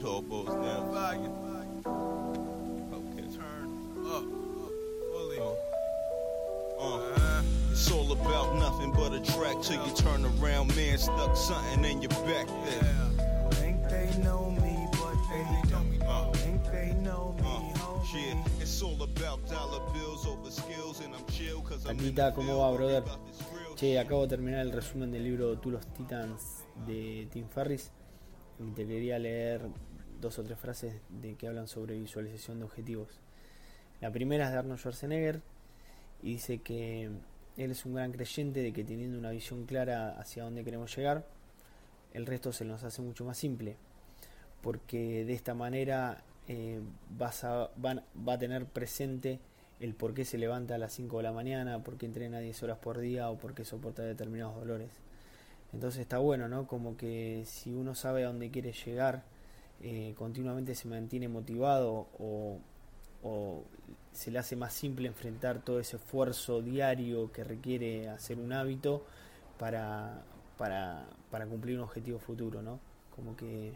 it all boils down. Okay. Turn up, fully. Uh, uh, it's all about nothing but a track till you turn around, man. Stuck something in your back there. Yeah. Think they know me, but they don't. Uh, Think they know me, homie. yeah, it's all about dollar bills over skills, and I'm chill cause I'm in the Taquita, ¿cómo va, brother? Che, acabo de terminar el resumen del libro Tú los Titans de Tim Ferris y te quería leer dos o tres frases de que hablan sobre visualización de objetivos. La primera es de Arnold Schwarzenegger y dice que él es un gran creyente de que teniendo una visión clara hacia dónde queremos llegar, el resto se nos hace mucho más simple, porque de esta manera eh, va a tener presente el por qué se levanta a las 5 de la mañana, por qué entrena 10 horas por día o por qué soporta determinados dolores. Entonces está bueno, ¿no? Como que si uno sabe a dónde quiere llegar, eh, continuamente se mantiene motivado o, se le hace más simple enfrentar todo ese esfuerzo diario que requiere hacer un hábito para, para, para cumplir un objetivo futuro, ¿no? Como que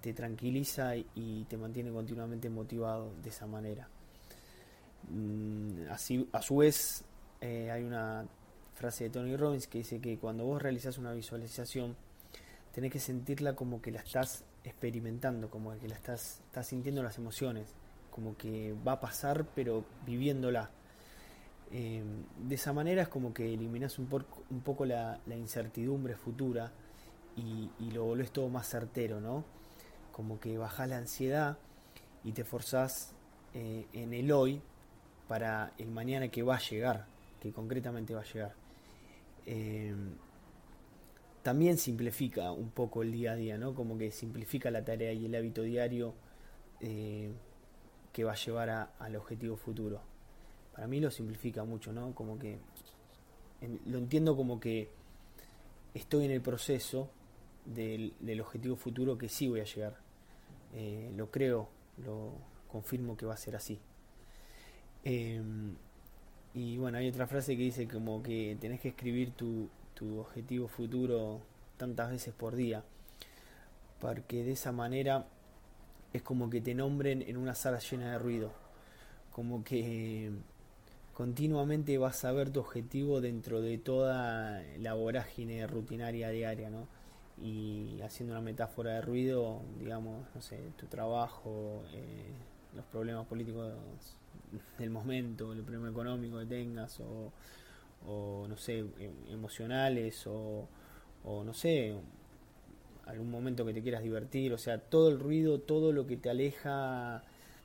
te tranquiliza y, y te mantiene continuamente motivado de esa manera. Mm, Así, a su vez, eh, hay una frase de Tony Robbins que dice que cuando vos realizás una visualización, tenés que sentirla como que la estás experimentando, como que la estás, estás sintiendo las emociones, como que va a pasar, pero viviéndola. Eh, de esa manera es como que eliminás un, un poco la, incertidumbre futura y, lo volvés todo más certero, ¿no? Como que bajás la ansiedad y te forzás eh, en el hoy para el mañana que va a llegar, que concretamente va a llegar. Eh, también simplifica un poco el día a día, ¿no? Como que simplifica la tarea y el hábito diario eh, que va a llevar a- al objetivo futuro. Para mí lo simplifica mucho, ¿no? Como que lo entiendo como que estoy en el proceso del, del objetivo futuro que sí voy a llegar. Eh, lo creo, lo confirmo que va a ser así. Eh, y bueno, hay otra frase que dice como que tenés que escribir tu, tu objetivo futuro tantas veces por día, porque de esa manera es como que te nombren en una sala llena de ruido, como que continuamente vas a ver tu objetivo dentro de toda la vorágine rutinaria diaria, ¿no? Y haciendo una metáfora de ruido, digamos, no sé, tu trabajo, eh, los problemas políticos del momento, el problema económico que tengas, o, o no sé, em- emocionales, o, o no sé, algún momento que te quieras divertir, o sea, todo el ruido, todo lo que te aleja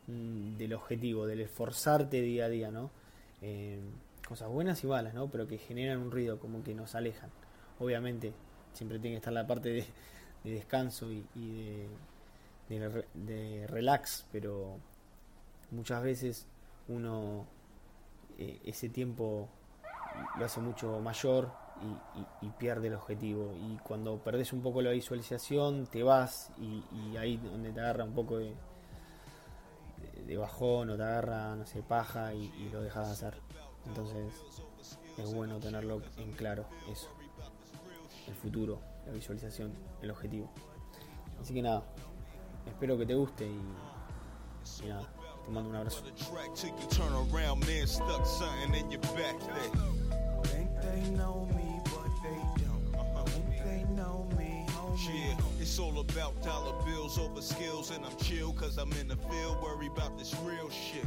mm, del objetivo, del esforzarte día a día, ¿no? Eh, cosas buenas y malas, ¿no? Pero que generan un ruido, como que nos alejan. Obviamente, siempre tiene que estar la parte de, de descanso y, de relax, pero muchas veces uno eh, ese tiempo lo hace mucho mayor y, y- pierde el objetivo. Y cuando perdés un poco la visualización, te vas y, ahí donde te agarra un poco de, bajón o te agarra, no sé, paja y, y lo dejas de hacer. Entonces es bueno tenerlo en claro, eso. El futuro, la visualización, el objetivo. Así que nada, espero que te guste y, y nada, te mando un abrazo. They know me, but they don't. They know me. Yeah, it's all about dollar bills over skills, and I'm chill cause I'm in the field, worry about this real shit.